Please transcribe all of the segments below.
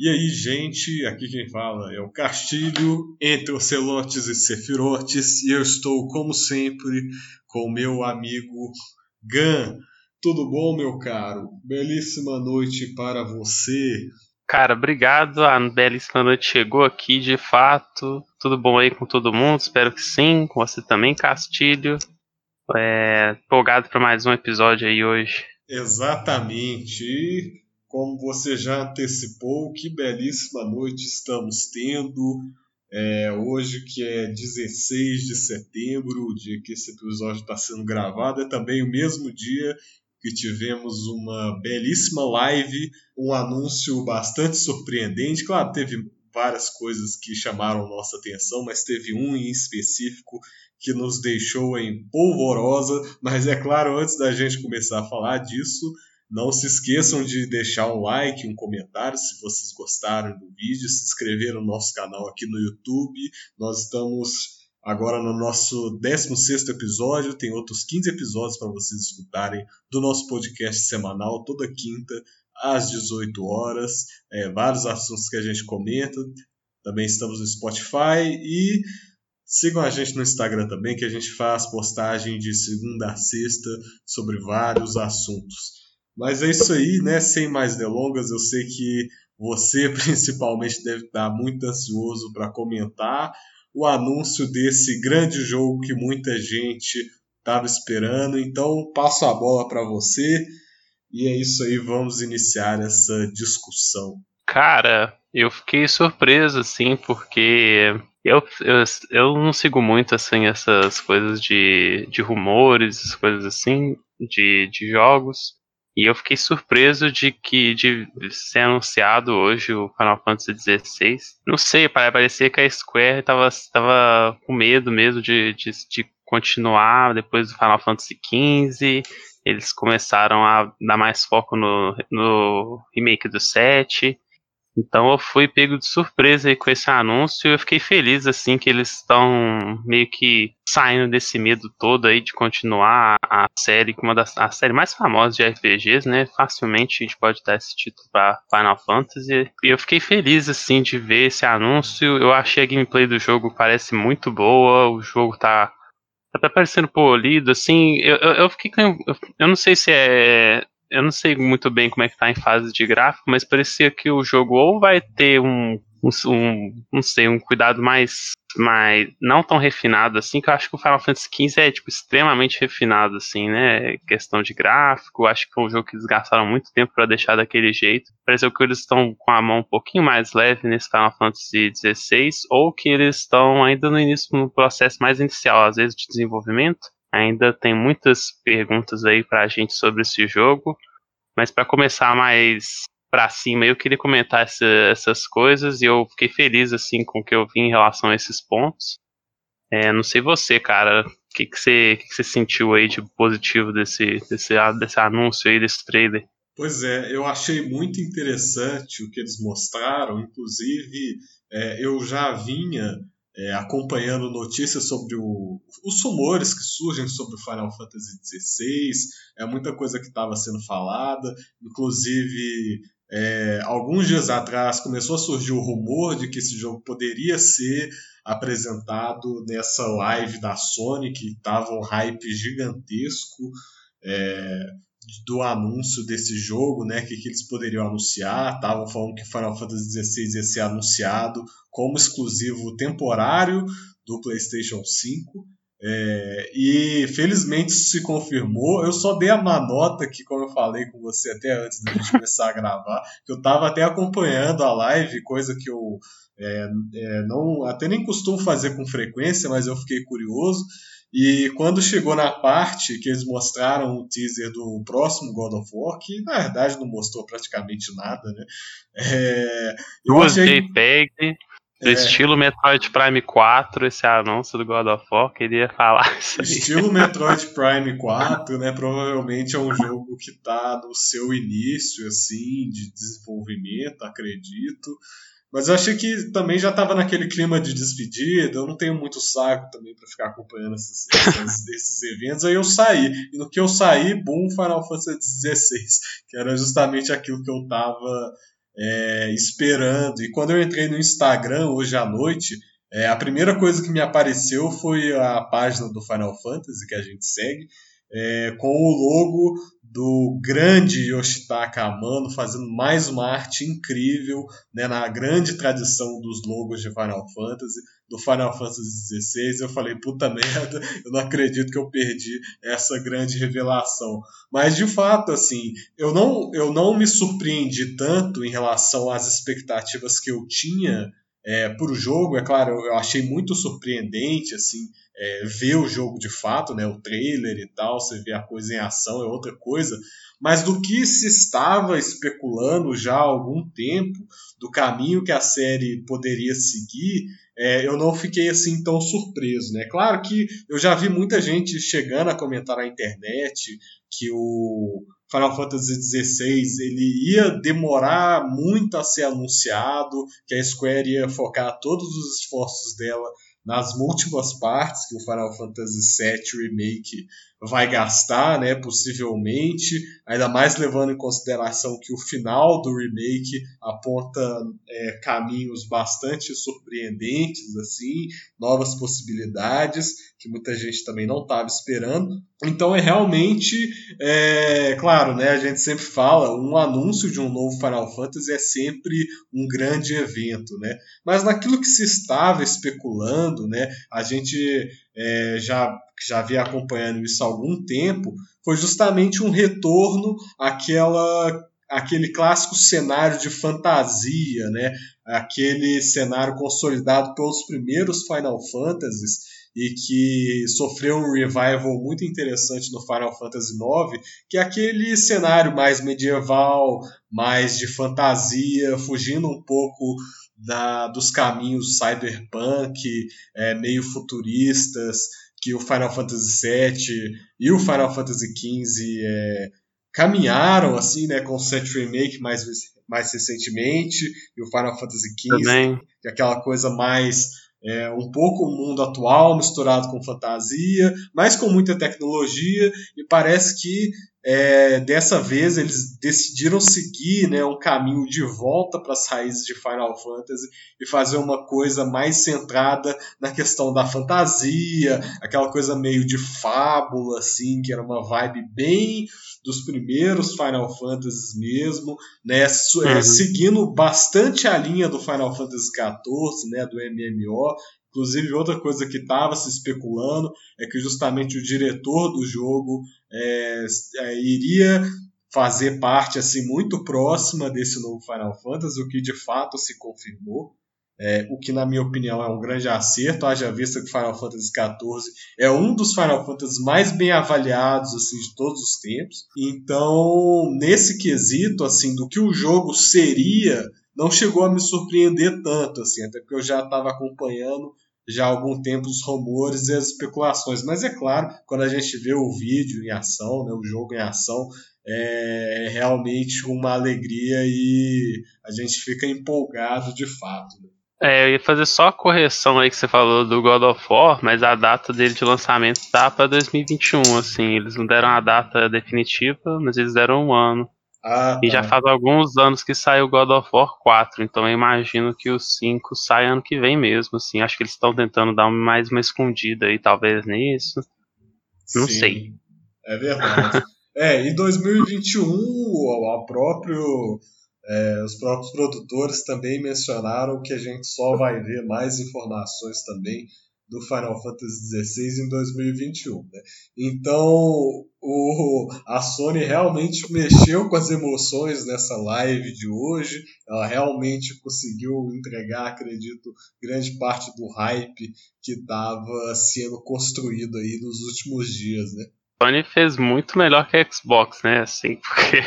E aí, gente, aqui quem fala é o Castilho, entre Ocelotes e Sefirotes, e eu estou, como sempre, com o meu amigo Gan. Tudo bom, meu caro? Belíssima noite para você. Cara, obrigado. A belíssima noite chegou aqui, de fato. Tudo bom aí com todo mundo? Espero que sim. Com você também, Castilho. É, empolgado para mais um episódio aí hoje. Exatamente. E como você já antecipou, que belíssima noite estamos tendo. É, hoje, que é 16 de setembro, o dia que esse episódio está sendo gravado, é também o mesmo dia que tivemos uma belíssima live, um anúncio bastante surpreendente. Claro, teve várias coisas que chamaram nossa atenção, mas teve um em específico que nos deixou em polvorosa. Mas é claro, antes da gente começar a falar disso, não se esqueçam de deixar um like, um comentário se vocês gostaram do vídeo, se inscrever no nosso canal aqui no YouTube. Nós estamos agora no nosso 16 episódio. Tem outros 15 episódios para vocês escutarem do nosso podcast semanal, toda quinta, às 18 horas. É, vários assuntos que a gente comenta. Também estamos no Spotify e sigam a gente no Instagram também, que a gente faz postagem de segunda a sexta sobre vários assuntos. Mas é isso aí, né? Sem mais delongas, eu sei que você principalmente deve estar muito ansioso para comentar o anúncio desse grande jogo que muita gente estava esperando. Então, passo a bola para você e é isso aí, vamos iniciar essa discussão. Cara, eu fiquei surpreso, assim, porque eu, eu, eu não sigo muito, assim, essas coisas de, de rumores, coisas assim, de, de jogos. E eu fiquei surpreso de que de ser anunciado hoje o Final Fantasy XVI. Não sei, parecia que a Square tava, tava com medo mesmo de, de, de continuar depois do Final Fantasy XV. Eles começaram a dar mais foco no, no remake do 7. Então eu fui pego de surpresa aí com esse anúncio e eu fiquei feliz assim que eles estão meio que saindo desse medo todo aí de continuar a série como uma das a série mais famosa de RPGs, né? Facilmente a gente pode dar esse título para Final Fantasy. E eu fiquei feliz assim de ver esse anúncio. Eu achei a gameplay do jogo parece muito boa, o jogo tá tá parecendo polido assim. Eu, eu, eu fiquei eu, eu não sei se é eu não sei muito bem como é que tá em fase de gráfico, mas parecia que o jogo ou vai ter um, um, não sei, um cuidado mais, mais não tão refinado assim, que eu acho que o Final Fantasy XV é tipo extremamente refinado assim, né? Questão de gráfico, acho que foi um jogo que eles gastaram muito tempo para deixar daquele jeito. Pareceu que eles estão com a mão um pouquinho mais leve nesse Final Fantasy XVI, ou que eles estão ainda no início no processo mais inicial, às vezes de desenvolvimento Ainda tem muitas perguntas aí para a gente sobre esse jogo, mas para começar mais para cima, eu queria comentar essa, essas coisas e eu fiquei feliz assim com o que eu vi em relação a esses pontos. É, não sei você, cara, o que, que, você, que, que você sentiu aí de positivo desse, desse, desse anúncio aí, desse trailer? Pois é, eu achei muito interessante o que eles mostraram, inclusive é, eu já vinha é, acompanhando notícias sobre o, os rumores que surgem sobre o Final Fantasy XVI, é muita coisa que estava sendo falada, inclusive é, alguns dias atrás começou a surgir o rumor de que esse jogo poderia ser apresentado nessa live da Sony, que estava um hype gigantesco. É, do anúncio desse jogo, né? Que, que eles poderiam anunciar. Estavam falando que Final Fantasy XVI ia ser anunciado como exclusivo temporário do PlayStation 5. É, e felizmente se confirmou. Eu só dei a manota que, como eu falei com você até antes da gente começar a gravar, que eu estava até acompanhando a live, coisa que eu é, é, não até nem costumo fazer com frequência, mas eu fiquei curioso. E quando chegou na parte que eles mostraram o teaser do próximo God of War, que na verdade não mostrou praticamente nada, né? É, Duas achei... JPEG, do é. estilo Metroid Prime 4, esse anúncio do God of War, queria falar isso aí. Estilo Metroid Prime 4, né? Provavelmente é um jogo que está no seu início, assim, de desenvolvimento, acredito. Mas eu achei que também já estava naquele clima de despedida, eu não tenho muito saco também para ficar acompanhando esses, esses, esses, eventos, aí eu saí. E no que eu saí, boom, Final Fantasy XVI, que era justamente aquilo que eu estava é, esperando. E quando eu entrei no Instagram hoje à noite, é, a primeira coisa que me apareceu foi a página do Final Fantasy que a gente segue, é, com o logo do grande Yoshitaka Amano fazendo mais uma arte incrível né, na grande tradição dos logos de Final Fantasy, do Final Fantasy XVI. Eu falei, puta merda, eu não acredito que eu perdi essa grande revelação. Mas de fato, assim, eu não, eu não me surpreendi tanto em relação às expectativas que eu tinha é, para o jogo. É claro, eu achei muito surpreendente, assim, é, ver o jogo de fato, né, o trailer e tal, você vê a coisa em ação é outra coisa, mas do que se estava especulando já há algum tempo, do caminho que a série poderia seguir, é, eu não fiquei assim tão surpreso, né? Claro que eu já vi muita gente chegando a comentar na internet que o Final Fantasy XVI ele ia demorar muito a ser anunciado, que a Square ia focar todos os esforços dela nas múltiplas partes que o Final Fantasy VII Remake vai gastar, né, possivelmente, ainda mais levando em consideração que o final do remake aponta é, caminhos bastante surpreendentes, assim, novas possibilidades que muita gente também não estava esperando. Então é realmente, é, claro, né, a gente sempre fala, um anúncio de um novo Final Fantasy é sempre um grande evento, né? Mas naquilo que se estava especulando, né, a gente é, já, já vinha acompanhando isso há algum tempo, foi justamente um retorno àquela, àquele clássico cenário de fantasia, né? aquele cenário consolidado pelos primeiros Final Fantasies e que sofreu um revival muito interessante no Final Fantasy IX, que é aquele cenário mais medieval, mais de fantasia, fugindo um pouco da, dos caminhos cyberpunk, é, meio futuristas, que o Final Fantasy VII e o Final Fantasy XV é, caminharam assim, né, com o Set Remake mais, mais recentemente, e o Final Fantasy XV, que é aquela coisa mais é, um pouco o mundo atual misturado com fantasia, mas com muita tecnologia, e parece que é, dessa vez eles decidiram seguir né, um caminho de volta para as raízes de Final Fantasy e fazer uma coisa mais centrada na questão da fantasia, aquela coisa meio de fábula, assim, que era uma vibe bem dos primeiros Final Fantasies mesmo, né, é, uhum. seguindo bastante a linha do Final Fantasy XIV, né, do MMO, Inclusive, outra coisa que estava se especulando é que justamente o diretor do jogo é, é, iria fazer parte assim muito próxima desse novo Final Fantasy, o que de fato se confirmou. É, o que, na minha opinião, é um grande acerto, haja vista que Final Fantasy XIV é um dos Final Fantasy mais bem avaliados assim, de todos os tempos. Então, nesse quesito, assim, do que o jogo seria não chegou a me surpreender tanto, assim, até porque eu já estava acompanhando já há algum tempo os rumores e as especulações. Mas é claro, quando a gente vê o vídeo em ação, né, o jogo em ação, é realmente uma alegria e a gente fica empolgado de fato. Né? É, eu ia fazer só a correção aí que você falou do God of War, mas a data dele de lançamento tá para 2021, assim, eles não deram a data definitiva, mas eles deram um ano. Ah, e já tá. faz alguns anos que saiu God of War 4, então eu imagino que o 5 sai ano que vem mesmo, assim. Acho que eles estão tentando dar mais uma escondida aí, talvez, nisso. Não Sim, sei. É verdade. é, em 2021, o próprio, é, os próprios produtores também mencionaram que a gente só vai ver mais informações também do Final Fantasy XVI em 2021. Né? Então, o, a Sony realmente mexeu com as emoções nessa live de hoje. Ela realmente conseguiu entregar, acredito, grande parte do hype que estava sendo construído aí nos últimos dias, né? Sony fez muito melhor que a Xbox, né? Assim, porque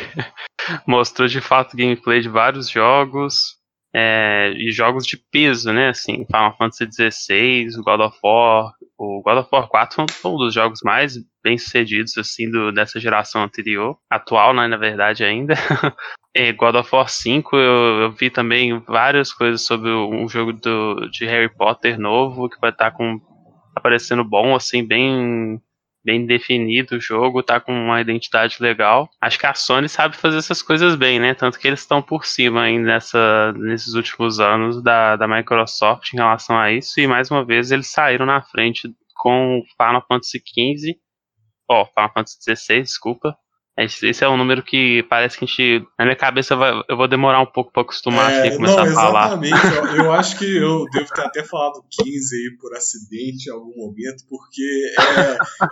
mostrou de fato gameplay de vários jogos, é, e jogos de peso, né? Assim, Final Fantasy XVI, God of War, o God of War 4 foi um dos jogos mais bem sucedidos assim do, dessa geração anterior, atual, né, na verdade ainda. e God of War 5 eu, eu, vi também várias coisas sobre um jogo do, de Harry Potter novo que vai estar tá com aparecendo bom, assim, bem bem definido o jogo, tá com uma identidade legal. Acho que a Sony sabe fazer essas coisas bem, né? Tanto que eles estão por cima aí nessa, nesses últimos anos da, da Microsoft em relação a isso. E mais uma vez eles saíram na frente com Final Fantasy XV, ó, oh, Final Fantasy XVI, desculpa, esse é um número que parece que a gente. Na minha cabeça eu vou demorar um pouco para acostumar é, assim, começar não, a falar. Exatamente. eu, eu, acho que eu devo ter até falado 15 aí por acidente em algum momento, porque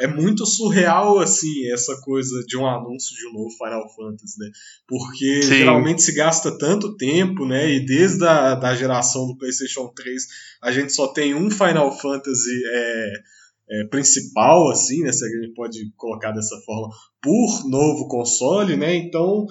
é, é muito surreal assim essa coisa de um anúncio de um novo Final Fantasy, né? Porque Sim. geralmente se gasta tanto tempo, né? E desde a da geração do PlayStation 3 a gente só tem um Final Fantasy. É, é, principal, assim, né, se a gente pode colocar dessa forma, por novo console, né? Então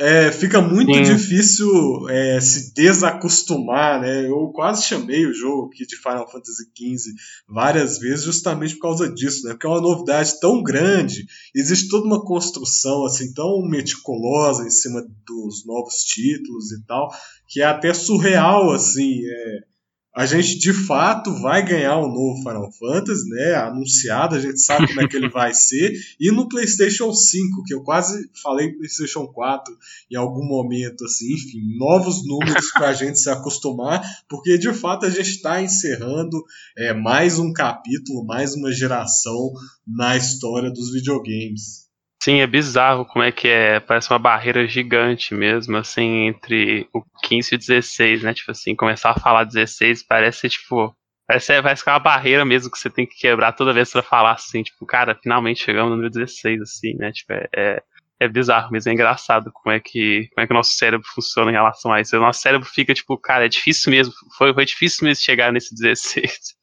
é, fica muito Sim. difícil é, se desacostumar, né? Eu quase chamei o jogo aqui de Final Fantasy XV várias vezes justamente por causa disso, né? Porque é uma novidade tão grande, existe toda uma construção assim tão meticulosa em cima dos novos títulos e tal, que é até surreal, assim. É, a gente de fato vai ganhar um novo Final Fantasy, né? Anunciado, a gente sabe como é que ele vai ser. E no PlayStation 5, que eu quase falei PlayStation 4 em algum momento, assim, enfim, novos números para a gente se acostumar, porque de fato a gente está encerrando é, mais um capítulo, mais uma geração na história dos videogames. Sim, é bizarro como é que é. Parece uma barreira gigante mesmo, assim, entre o 15 e o 16, né? Tipo assim, começar a falar 16 parece, tipo. Parece, parece que é uma barreira mesmo que você tem que quebrar toda vez pra falar assim, tipo, cara, finalmente chegamos no número 16, assim, né? Tipo, é, é, é bizarro mesmo, é engraçado como é que como é que o nosso cérebro funciona em relação a isso. O nosso cérebro fica, tipo, cara, é difícil mesmo, foi, foi difícil mesmo chegar nesse 16.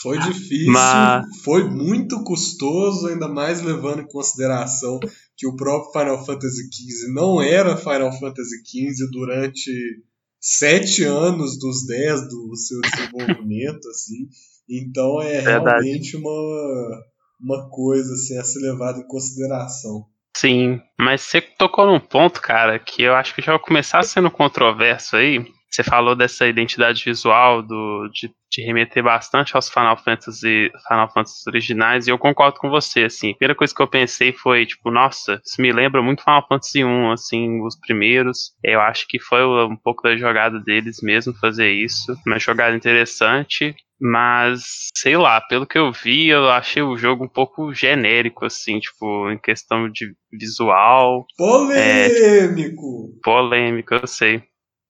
Foi difícil, Mas... foi muito custoso, ainda mais levando em consideração que o próprio Final Fantasy XV não era Final Fantasy XV durante sete anos dos dez do seu desenvolvimento, assim. Então é Verdade. realmente uma, uma coisa assim, a ser levada em consideração. Sim, mas você tocou num ponto, cara, que eu acho que já vai começar sendo controverso aí, você falou dessa identidade visual, do, de, de, remeter bastante aos Final Fantasy, Final Fantasy originais, e eu concordo com você, assim. A primeira coisa que eu pensei foi, tipo, nossa, isso me lembra muito Final Fantasy 1, assim, os primeiros. Eu acho que foi um pouco da jogada deles mesmo fazer isso. Uma jogada interessante. Mas, sei lá, pelo que eu vi, eu achei o jogo um pouco genérico, assim, tipo, em questão de visual. Polêmico! É, polêmico, eu sei.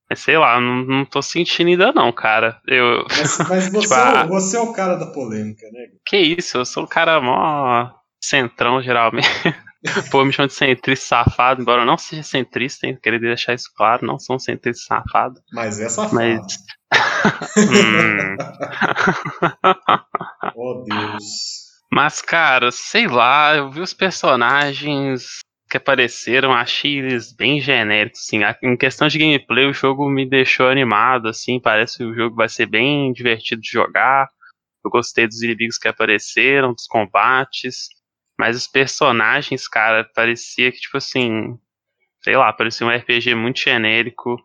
Mas sei lá, não, não tô sentindo ainda não, cara. Eu, mas, mas você, tipo, é, você é o cara da polêmica, né? Que isso, eu sou o cara mó centrão, geralmente. Pô, me chama de centrista safado, embora eu não seja centrista, hein? Queria deixar isso claro, não sou um centrista safado. Mas é safado. Mas... hum. oh, Deus. Mas, cara, sei lá, eu vi os personagens que apareceram, achei eles bem genéricos, assim. Em questão de gameplay, o jogo me deixou animado, assim, parece que o jogo vai ser bem divertido de jogar. Eu gostei dos inimigos que apareceram, dos combates, mas os personagens, cara, parecia que, tipo assim, sei lá, parecia um RPG muito genérico.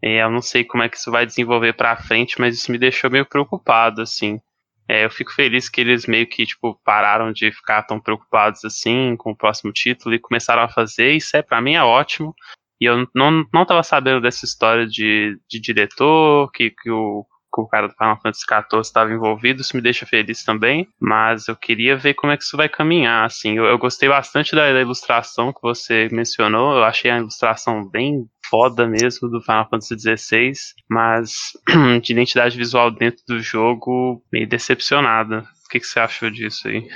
Eu não sei como é que isso vai desenvolver pra frente, mas isso me deixou meio preocupado, assim. É, eu fico feliz que eles meio que, tipo, pararam de ficar tão preocupados assim com o próximo título e começaram a fazer. Isso é, para mim, é ótimo. E eu não, não tava sabendo dessa história de, de diretor, que, que o o cara do Final Fantasy XIV estava envolvido, isso me deixa feliz também, mas eu queria ver como é que isso vai caminhar, assim, eu, eu gostei bastante da, da, ilustração que você mencionou, eu achei a ilustração bem foda mesmo do Final Fantasy XVI, mas de identidade visual dentro do jogo, meio decepcionada. O que, que você achou disso aí?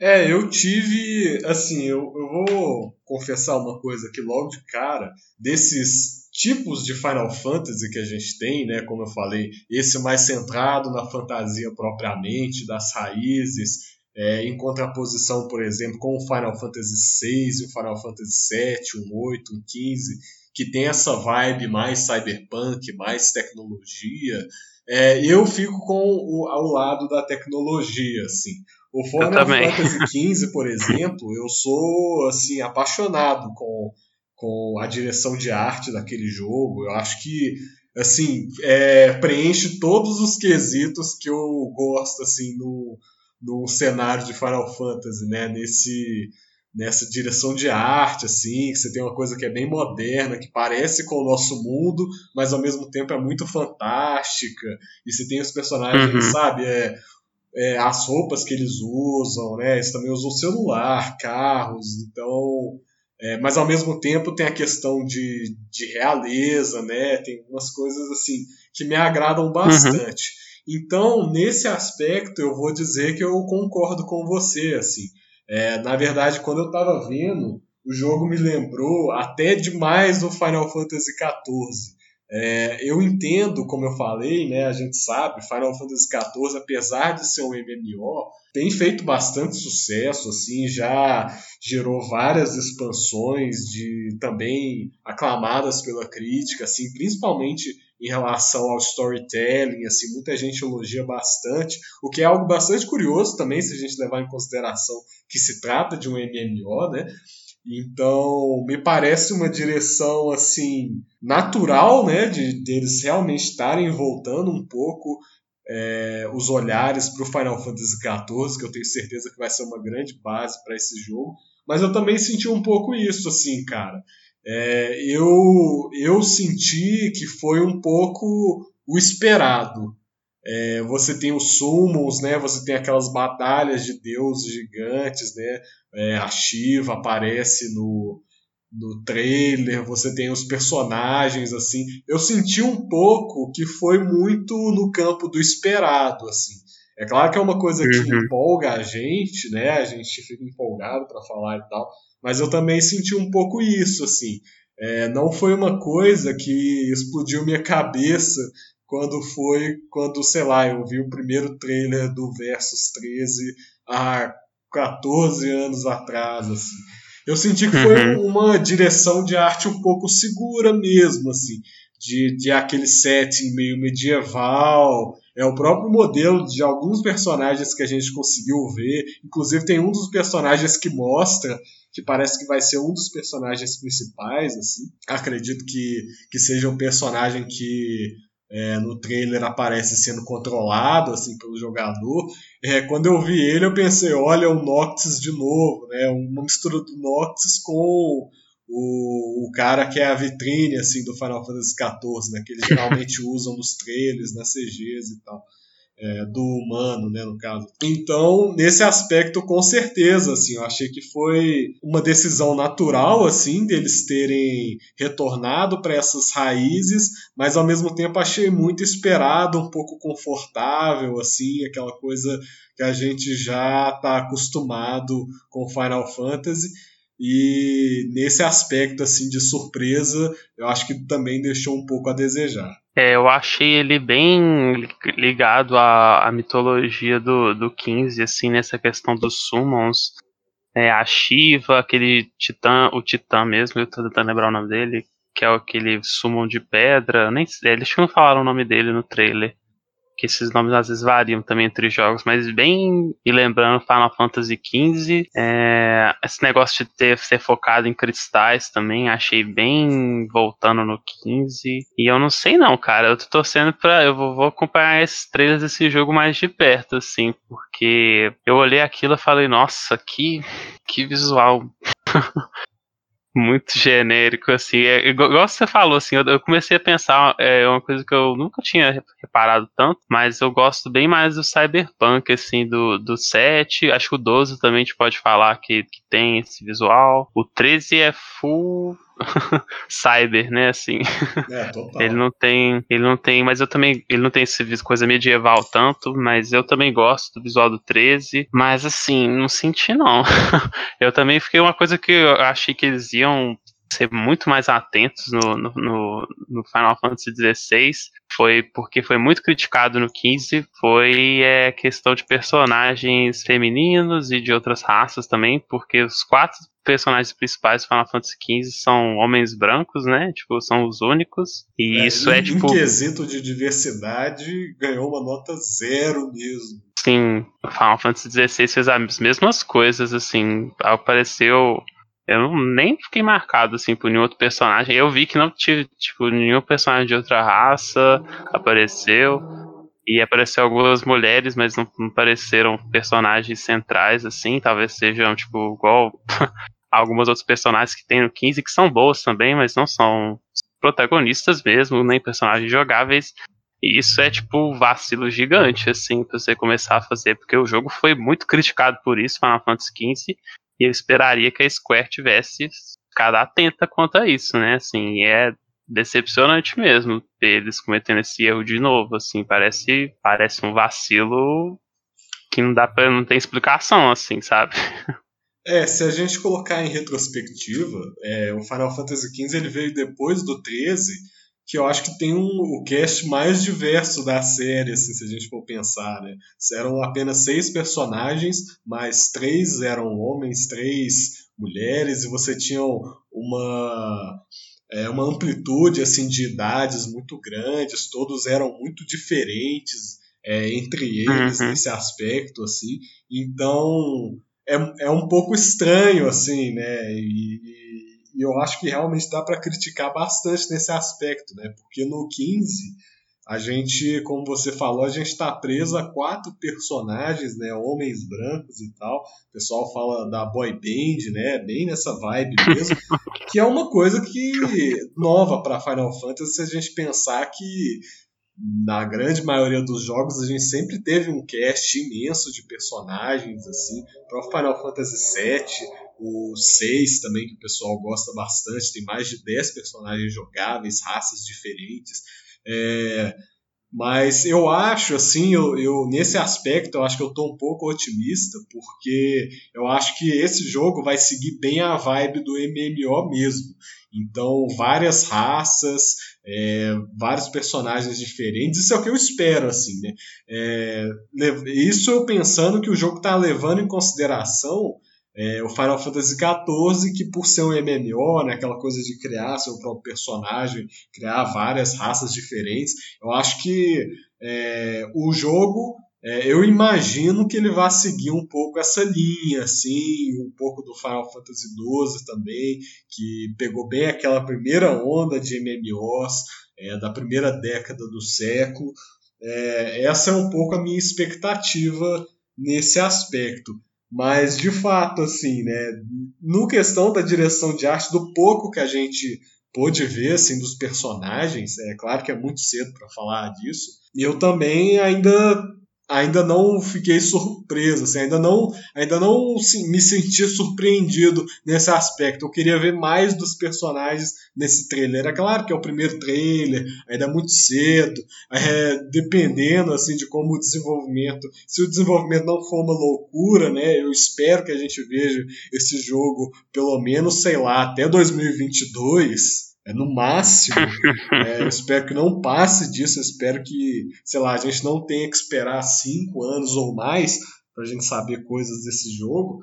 É, eu tive, assim, eu, eu vou confessar uma coisa aqui logo de cara, desses tipos de Final Fantasy que a gente tem, né? Como eu falei, esse mais centrado na fantasia propriamente, das raízes, é, em contraposição, por exemplo, com o Final Fantasy VI, o Final Fantasy VII, um 8, um 15, que tem essa vibe mais cyberpunk, mais tecnologia. É, eu fico com o, ao lado da tecnologia, assim. O Final Fantasy XV, por exemplo, eu sou assim apaixonado com com a direção de arte daquele jogo. Eu acho que assim é, preenche todos os quesitos que eu gosto assim no, num cenário de Final Fantasy, né? Nesse, nessa direção de arte, assim, que você tem uma coisa que é bem moderna, que parece com o nosso mundo, mas ao mesmo tempo é muito fantástica. E você tem os personagens, uhum. sabe? É, é, as roupas que eles usam, né? Eles também usam celular, carros, então. É, mas ao mesmo tempo tem a questão de, de realeza, né? Tem umas coisas assim que me agradam bastante. Uhum. Então, nesse aspecto, eu vou dizer que eu concordo com você, assim. É, na verdade, quando eu estava vendo, o jogo me lembrou até demais o Final Fantasy XIV. É, eu entendo, como eu falei, né, a gente sabe, Final Fantasy XIV, apesar de ser um MMO, tem feito bastante sucesso, assim, já gerou várias expansões de também aclamadas pela crítica, assim, principalmente em relação ao storytelling, assim, muita gente elogia bastante, o que é algo bastante curioso também, se a gente levar em consideração que se trata de um MMO, né? Então, me parece uma direção assim natural, né, de, de eles realmente estarem voltando um pouco é, os olhares para o Final Fantasy XIV, que eu tenho certeza que vai ser uma grande base para esse jogo. Mas eu também senti um pouco isso, assim, cara. É, eu, eu senti que foi um pouco o esperado. É, você tem os summons, né? Você tem aquelas batalhas de deuses gigantes, né? É, a Shiva aparece no, no trailer, você tem os personagens, assim. Eu senti um pouco que foi muito no campo do esperado, assim. É claro que é uma coisa que uhum. empolga a gente, né? A gente fica empolgado para falar e tal. Mas eu também senti um pouco isso, assim. É, não foi uma coisa que explodiu minha cabeça quando foi, quando, sei lá, eu vi o primeiro trailer do Versus 13 há 14 anos atrás, assim. Eu senti que foi uhum. uma direção de arte um pouco segura mesmo, assim, de, de aquele setting meio medieval, é o próprio modelo de alguns personagens que a gente conseguiu ver. Inclusive tem um dos personagens que mostra que parece que vai ser um dos personagens principais, assim. Acredito que, que seja um personagem que é, no trailer aparece sendo controlado assim pelo jogador. É, quando eu vi ele, eu pensei, olha o Noctis de novo, né? Uma mistura do Noctis com o, o cara que é a vitrine assim do Final Fantasy XIV, né? Que eles geralmente usam nos trailers, nas CGs e tal é, do humano, né, no caso. Então, nesse aspecto, com certeza, assim, eu achei que foi uma decisão natural, assim, deles terem retornado para essas raízes, mas ao mesmo tempo achei muito esperado, um pouco confortável, assim, aquela coisa que a gente já está acostumado com Final Fantasy. E nesse aspecto assim de surpresa, eu acho que também deixou um pouco a desejar. É, eu achei ele bem ligado à, à mitologia do, do 15, assim, nessa questão dos summons. É, a Shiva, aquele titã, o titã mesmo, eu tô tentando lembrar o nome dele, que é aquele summon de pedra, nem eles não falaram o nome dele no trailer que esses nomes às vezes variam também entre jogos, mas bem, e lembrando Final Fantasy XV, é, esse negócio de ter ser focado em cristais também, achei bem voltando no 15, e eu não sei não, cara, eu tô torcendo pra, eu vou, vou acompanhar esses trailers desse jogo mais de perto, assim, porque eu olhei aquilo e falei, nossa, que, que visual muito genérico, assim. É, igual você falou, assim, eu, eu comecei a pensar, é uma coisa que eu nunca tinha reparado tanto, mas eu gosto bem mais do Cyberpunk, assim, do, do 7. Acho que o 12 também a gente pode falar que, que tem esse visual. O 13 é full cyber, né, assim. É, total. Ele não tem, ele não tem, mas eu também, ele não tem essa coisa medieval tanto, mas eu também gosto do visual do 13, mas assim, não senti não. eu também fiquei uma coisa que eu achei que eles iam ser muito mais atentos no, no, no, no Final Fantasy XVI foi porque foi muito criticado no 15, foi é, questão de personagens femininos e de outras raças também, porque os quatro personagens principais do Final Fantasy XV são homens brancos, né? Tipo, são os únicos. E é, isso é tipo. Em quesito de diversidade, ganhou uma nota zero mesmo. Sim, o Final Fantasy XVI fez as mesmas coisas, assim. Apareceu eu não, nem fiquei marcado assim por nenhum outro personagem. Eu vi que não tive tipo nenhum personagem de outra raça apareceu. E apareceu algumas mulheres, mas não, não pareceram personagens centrais, assim. Talvez sejam, tipo, igual algumas outros personagens que tem no 15 que são boas também, mas não são protagonistas mesmo, nem personagens jogáveis. E isso é tipo um vacilo gigante, assim, pra você começar a fazer, porque o jogo foi muito criticado por isso, Final Fantasy XV, e eu esperaria que a Square tivesse ficado atenta quanto a isso, né? Assim, é decepcionante mesmo eles cometendo esse erro de novo, assim, parece, parece um vacilo que não dá para não ter explicação, assim, sabe? É, se a gente colocar em retrospectiva, é, o Final Fantasy XV ele veio depois do 13, que eu acho que tem um, o cast mais diverso da série, assim, se a gente for pensar, né? Eram apenas seis personagens, mas três eram homens, três mulheres, e você tinha uma, é, uma amplitude, assim, de idades muito grandes, todos eram muito diferentes é, entre eles uhum. nesse aspecto, assim. Então, é, é um pouco estranho, assim, né? E, e eu acho que realmente dá para criticar bastante nesse aspecto, né? Porque no 15 a gente, como você falou, a gente está preso a quatro personagens, né? Homens brancos e tal. O pessoal fala da boy band, né? Bem nessa vibe mesmo. que é uma coisa que nova para Final Fantasy se a gente pensar que na grande maioria dos jogos a gente sempre teve um cast imenso de personagens assim para Final Fantasy VII o 6 também que o pessoal gosta bastante tem mais de 10 personagens jogáveis raças diferentes é, mas eu acho assim eu, eu, nesse aspecto eu acho que eu estou um pouco otimista porque eu acho que esse jogo vai seguir bem a vibe do MMO mesmo então várias raças é, vários personagens diferentes. Isso é o que eu espero, assim, né? É, isso eu pensando que o jogo está levando em consideração é, o Final Fantasy XIV, que por ser um MMO, né, aquela coisa de criar seu próprio personagem, criar várias raças diferentes, eu acho que é, o jogo é, eu imagino que ele vai seguir um pouco essa linha, assim, um pouco do Final Fantasy XII também, que pegou bem aquela primeira onda de MMOs é, da primeira década do século. É, essa é um pouco a minha expectativa nesse aspecto. Mas, de fato, assim, né, no questão da direção de arte, do pouco que a gente pôde ver, assim, dos personagens, é claro que é muito cedo para falar disso, eu também ainda ainda não fiquei surpreso, assim, ainda não, ainda não me senti surpreendido nesse aspecto. Eu queria ver mais dos personagens nesse trailer. É claro que é o primeiro trailer, ainda é muito cedo, é, dependendo assim de como o desenvolvimento, se o desenvolvimento não for uma loucura, né, eu espero que a gente veja esse jogo pelo menos, sei lá, até 2022 é no máximo. é, eu espero que não passe disso. Eu espero que, sei lá, a gente não tenha que esperar cinco anos ou mais para a gente saber coisas desse jogo.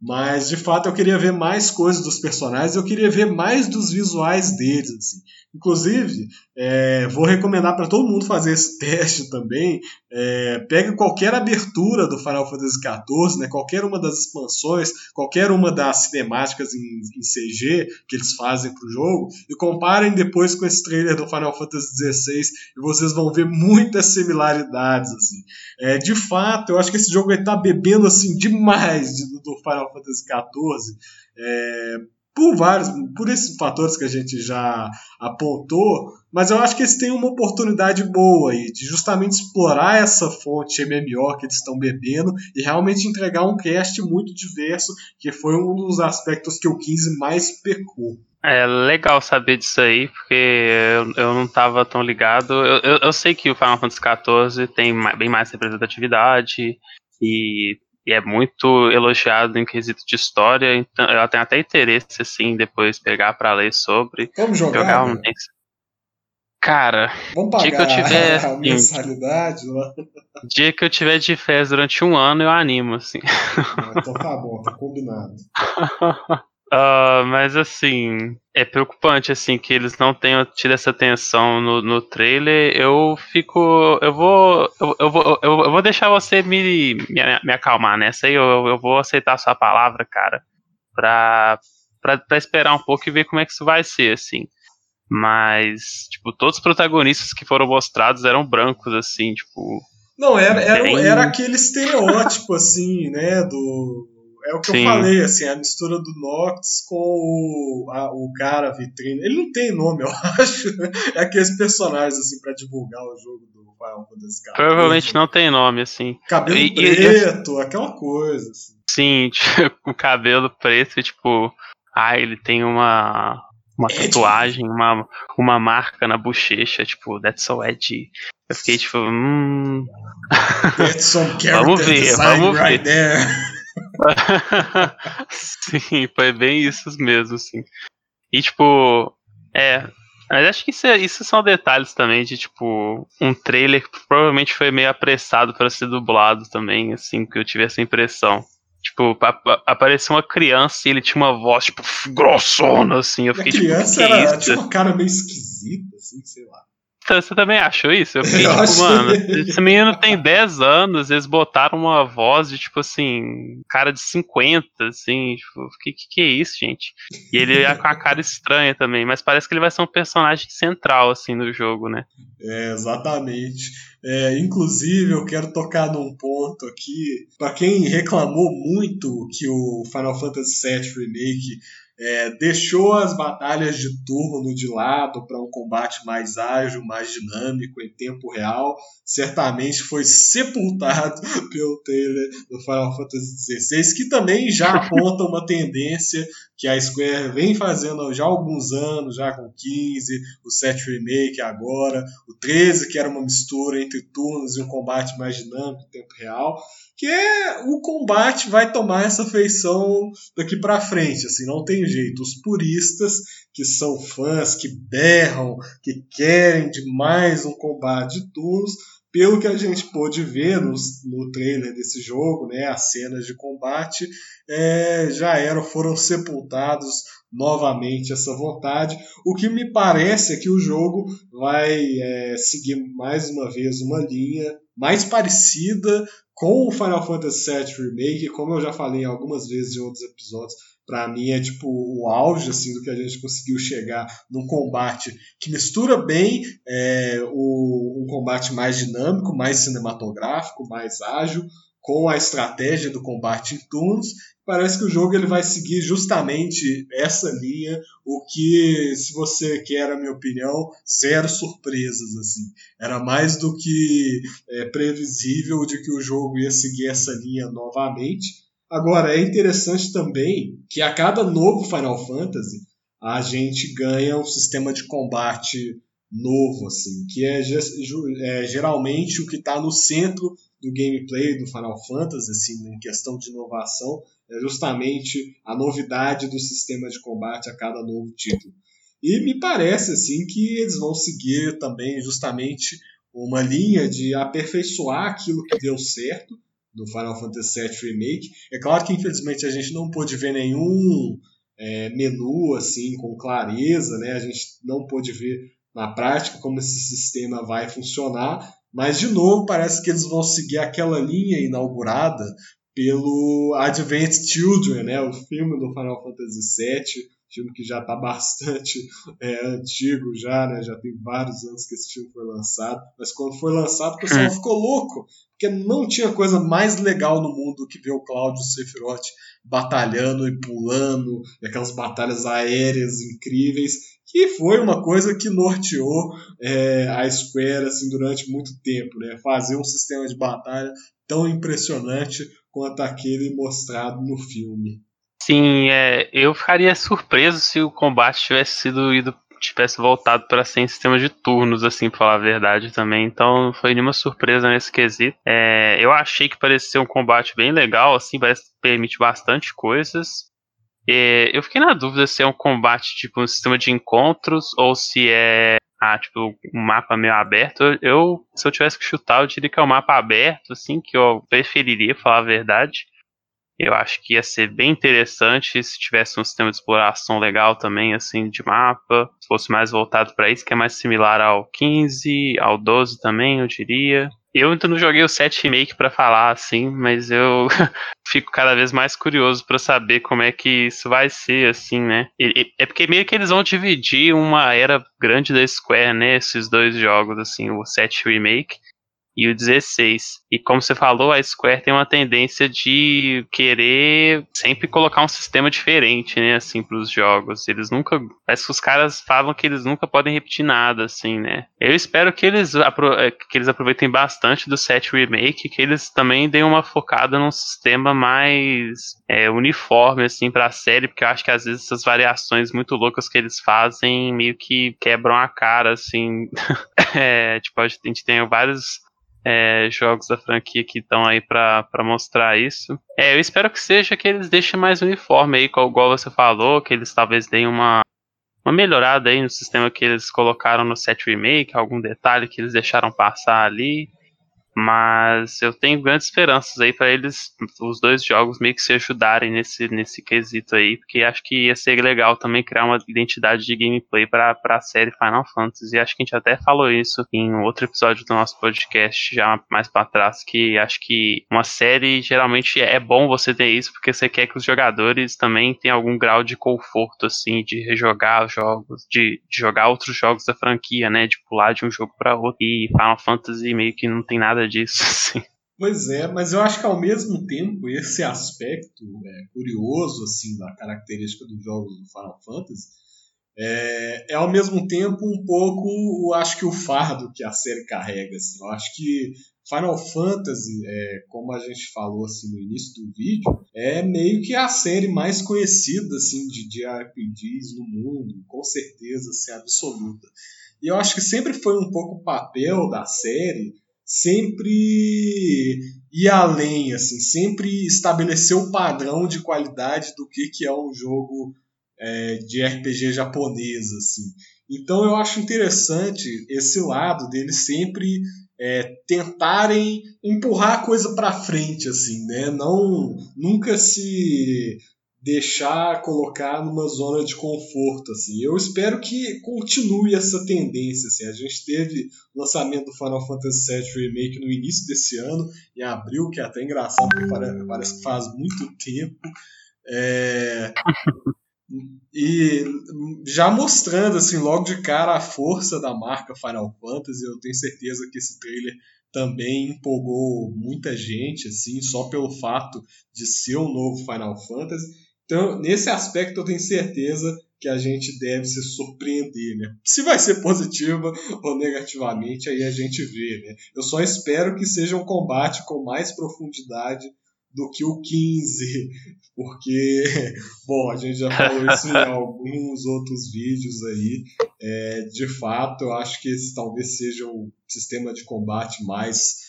Mas de fato eu queria ver mais coisas dos personagens, eu queria ver mais dos visuais deles. Assim. Inclusive, é, vou recomendar para todo mundo fazer esse teste também. É, pegue qualquer abertura do Final Fantasy XIV, né, qualquer uma das expansões, qualquer uma das cinemáticas em, em CG que eles fazem para o jogo, e comparem depois com esse trailer do Final Fantasy XVI e vocês vão ver muitas similaridades. Assim. É, de fato, eu acho que esse jogo vai estar tá bebendo assim demais do Final Fantasy XIV. É, por vários, por esses fatores que a gente já apontou, mas eu acho que eles têm uma oportunidade boa aí de justamente explorar essa fonte MMO que eles estão bebendo e realmente entregar um cast muito diverso, que foi um dos aspectos que o 15 mais pecou. É legal saber disso aí, porque eu, eu não estava tão ligado. Eu, eu, eu, sei que o Final Fantasy XIV tem bem mais representatividade e e é muito elogiado em quesito de história, então ela tem até interesse, assim, depois pegar para ler sobre. Vamos jogar? jogar um... Cara, Vamos pagar dia que eu tiver. A assim, mensalidade lá. Dia que eu tiver de férias durante um ano, eu animo, assim. Ah, então tá bom, tá combinado. Uh, mas assim, é preocupante assim que eles não tenham tido essa atenção no, no trailer. Eu fico. Eu vou. Eu, eu vou, eu, vou deixar você me, me, me acalmar nessa aí. Eu, eu vou aceitar a sua palavra, cara. Pra, pra, pra esperar um pouco e ver como é que isso vai ser, assim. Mas, tipo, todos os protagonistas que foram mostrados eram brancos, assim, tipo. Não, era, era, era aquele estereótipo, assim, né? Do. É o que Sim. eu falei, assim, a mistura do Nox com o, a, o cara, vitrine. Ele não tem nome, eu acho. É aqueles personagens, assim, pra divulgar o jogo do Final Fantasy XIV. Provavelmente não tem nome, assim. Cabelo e, preto, e, aquela coisa, assim. Sim, tipo, cabelo preto, tipo. Ah, ele tem uma uma é, tatuagem, uma, uma marca na bochecha, tipo, that's so edgy. Eu fiquei tipo, hum. vamos ver, vamos right ver. Sim, foi bem isso mesmo, sim. E tipo, é. Mas acho que isso, é, isso são detalhes também de, tipo, um trailer que provavelmente foi meio apressado para ser dublado também, assim, que eu tive essa impressão. Tipo, apareceu uma criança e ele tinha uma voz, tipo, grossona, assim. Eu fiquei, a criança tipo, era, tinha uma cara meio esquisita, assim, sei lá. Você também achou isso? Eu fiquei, eu tipo, mano, esse menino tem 10 anos, eles botaram uma voz de, tipo assim, cara de 50, assim, tipo, que que, que é isso, gente? E ele é com a cara estranha também, mas parece que ele vai ser um personagem central, assim, no jogo, né? É, exatamente. É, inclusive, eu quero tocar num ponto aqui, para quem reclamou muito que o Final Fantasy VII Remake é, deixou as batalhas de turno de lado para um combate mais ágil, mais dinâmico, em tempo real. Certamente foi sepultado pelo trailer do Final Fantasy XVI, que também já aponta uma tendência que a Square vem fazendo já há alguns anos, já com 15, o 7 Remake agora, o 13, que era uma mistura entre turnos e um combate mais dinâmico em tempo real que é, o combate vai tomar essa feição daqui para frente, assim, não tem jeito. Os puristas que são fãs, que berram, que querem demais um combate de turnos, pelo que a gente pôde ver no, no trailer desse jogo, né, as cenas de combate é, já eram, foram sepultados novamente essa vontade. O que me parece é que o jogo vai é, seguir mais uma vez uma linha mais parecida com o Final Fantasy VII Remake, como eu já falei algumas vezes em outros episódios, para mim é tipo o auge assim do que a gente conseguiu chegar num combate que mistura bem é, o, um combate mais dinâmico, mais cinematográfico, mais ágil, com a estratégia do combate em turnos parece que o jogo ele vai seguir justamente essa linha, o que, se você quer a minha opinião, zero surpresas assim. Era mais do que é, previsível de que o jogo ia seguir essa linha novamente. Agora é interessante também que a cada novo Final Fantasy a gente ganha um sistema de combate novo, assim, que é, é geralmente o que está no centro do gameplay do Final Fantasy, assim, em questão de inovação, é justamente a novidade do sistema de combate a cada novo título. E me parece assim que eles vão seguir também justamente uma linha de aperfeiçoar aquilo que deu certo no Final Fantasy VII Remake. É claro que infelizmente a gente não pôde ver nenhum é, menu assim com clareza, né? A gente não pôde ver na prática como esse sistema vai funcionar, mas de novo parece que eles vão seguir aquela linha inaugurada pelo Advent Children, né, o filme do Final Fantasy VII, filme que já está bastante é, antigo já, né, já tem vários anos que esse filme foi lançado, mas quando foi lançado o pessoal hum. ficou louco, porque não tinha coisa mais legal no mundo do que ver o Cláudio Sephiroth batalhando e pulando, e aquelas batalhas aéreas incríveis, que foi uma coisa que norteou é, a Square assim, durante muito tempo, né? fazer um sistema de batalha tão impressionante quanto aquele mostrado no filme. Sim, é, eu ficaria surpreso se o combate tivesse sido ido tivesse voltado para ser em sistema de turnos, assim, pra falar a verdade também. Então não foi nenhuma surpresa nesse quesito. É, eu achei que parecia ser um combate bem legal, assim, parece que permite bastante coisas. É, eu fiquei na dúvida se é um combate tipo um sistema de encontros ou se é ah, tipo, um mapa meio aberto, eu, se eu tivesse que chutar, eu diria que é um mapa aberto, assim, que eu preferiria, falar a verdade. Eu acho que ia ser bem interessante se tivesse um sistema de exploração legal também, assim, de mapa. Se fosse mais voltado para isso, que é mais similar ao 15, ao 12 também, eu diria. Eu ainda não joguei o 7 Remake para falar, assim, mas eu fico cada vez mais curioso para saber como é que isso vai ser, assim, né? é porque meio que eles vão dividir uma era grande da Square, né? Esses dois jogos, assim, o 7 Remake e o 16. E como você falou, a Square tem uma tendência de querer sempre colocar um sistema diferente, né, assim, para os jogos. Eles nunca, parece que os caras falam que eles nunca podem repetir nada, assim, né. Eu espero que eles, eh, que eles aproveitem bastante do 7 Remake, que eles também deem uma focada num sistema mais é, uniforme, assim, para a série, porque eu acho que às vezes essas variações muito loucas que eles fazem meio que quebram a cara, assim. é, tipo, a gente tem vários é, jogos da franquia que estão aí para mostrar isso. É, eu espero que seja que eles deixem mais uniforme aí, igual você falou, que eles talvez deem uma, uma melhorada aí no sistema que eles colocaram no set remake, algum detalhe que eles deixaram passar ali. Mas eu tenho grandes esperanças aí para eles, os dois jogos, meio que se ajudarem nesse, nesse quesito aí, porque acho que ia ser legal também criar uma identidade de gameplay para a série Final Fantasy. E acho que a gente até falou isso em outro episódio do nosso podcast, já mais para trás, que acho que uma série geralmente é bom você ter isso, porque você quer que os jogadores também tenham algum grau de conforto, assim, de rejogar os jogos, de, de jogar outros jogos da franquia, né? De pular de um jogo para outro. E Final Fantasy meio que não tem nada disso. Pois é, mas eu acho que ao mesmo tempo esse aspecto é, curioso assim da característica dos jogos do Final Fantasy é, é, ao mesmo tempo um pouco, eu acho que o fardo que a série carrega. Assim. Eu acho que Final Fantasy, é, como a gente falou assim no início do vídeo, é meio que a série mais conhecida assim de, de RPGs no mundo, com certeza, assim, absoluta. E eu acho que sempre foi um pouco o papel da série sempre ir além, assim, sempre estabelecer o padrão de qualidade do que, que é um jogo é, de RPG japonês, assim. Então eu acho interessante esse lado deles sempre é, tentarem empurrar a coisa para frente, assim, né? Não nunca se deixar colocar numa zona de conforto assim. Eu espero que continue essa tendência assim. A gente teve o lançamento do Final Fantasy VII Remake no início desse ano, em abril, que é até engraçado porque parece que faz muito tempo. É... e já mostrando assim logo de cara a força da marca Final Fantasy, eu tenho certeza que esse trailer também empolgou muita gente assim, só pelo fato de ser um novo Final Fantasy. Então, nesse aspecto, eu tenho certeza que a gente deve se surpreender, né? Se vai ser positiva ou negativamente, aí a gente vê, né? Eu só espero que seja um combate com mais profundidade do que o 15, porque, bom, a gente já falou isso em alguns outros vídeos aí. É, de fato, eu acho que esse talvez seja o sistema de combate mais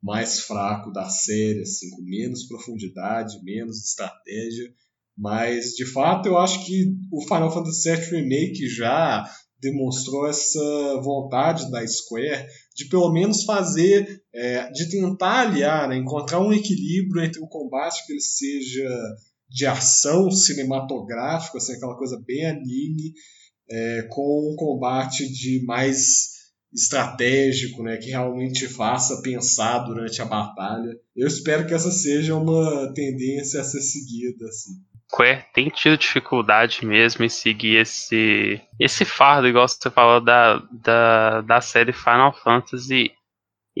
mais fraco da série, assim, com menos profundidade, menos estratégia. Mas, de fato, eu acho que o Final Fantasy VII Remake já demonstrou essa vontade da Square de pelo menos fazer, é, de tentar aliar, né, encontrar um equilíbrio entre o combate que ele seja de ação cinematográfico, assim, aquela coisa bem anime, é, com um combate de mais estratégico, né, que realmente faça pensar durante a batalha. Eu espero que essa seja uma tendência a ser seguida, assim. Square tem tido dificuldade mesmo em seguir esse, esse fardo, igual você falou da, da, da série Final Fantasy.